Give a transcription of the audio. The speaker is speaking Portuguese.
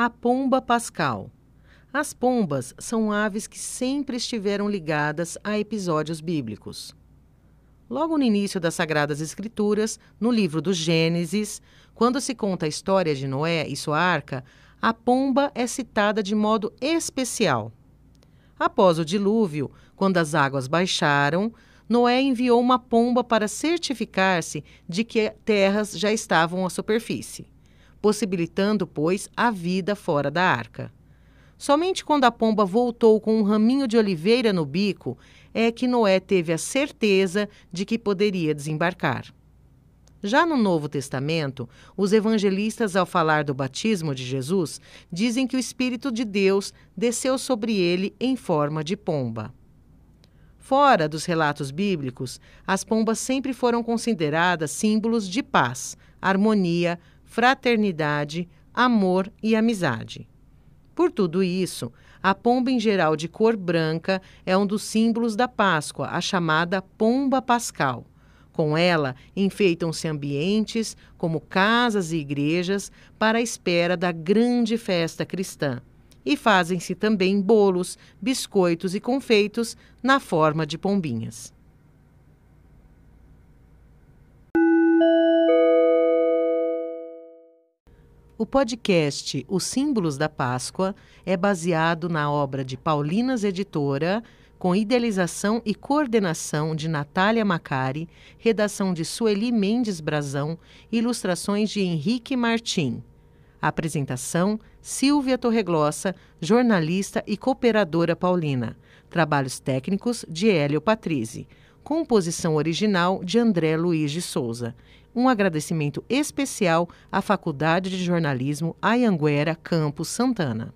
A pomba pascal. As pombas são aves que sempre estiveram ligadas a episódios bíblicos. Logo no início das Sagradas Escrituras, no livro do Gênesis, quando se conta a história de Noé e sua arca, a pomba é citada de modo especial. Após o dilúvio, quando as águas baixaram, Noé enviou uma pomba para certificar-se de que terras já estavam à superfície possibilitando, pois, a vida fora da arca. Somente quando a pomba voltou com um raminho de oliveira no bico é que Noé teve a certeza de que poderia desembarcar. Já no Novo Testamento, os evangelistas, ao falar do batismo de Jesus, dizem que o Espírito de Deus desceu sobre ele em forma de pomba. Fora dos relatos bíblicos, as pombas sempre foram consideradas símbolos de paz, harmonia, fraternidade, amor e amizade. Por tudo isso, a pomba em geral de cor branca é um dos símbolos da Páscoa, a chamada pomba pascal. Com ela, enfeitam-se ambientes, como casas e igrejas, para a espera da grande festa cristã. E fazem-se também bolos, biscoitos e confeitos na forma de pombinhas. O podcast Os Símbolos da Páscoa é baseado na obra de Paulinas Editora, com idealização e coordenação de Natália Macari, redação de Sueli Mendes Brazão, ilustrações de Henrique Martim. Apresentação: Silvia Torreglossa, jornalista e cooperadora paulina. Trabalhos técnicos de Hélio Patrizzi. Composição original de André Luiz de Souza um agradecimento especial à Faculdade de Jornalismo Ayanguera Campos Santana.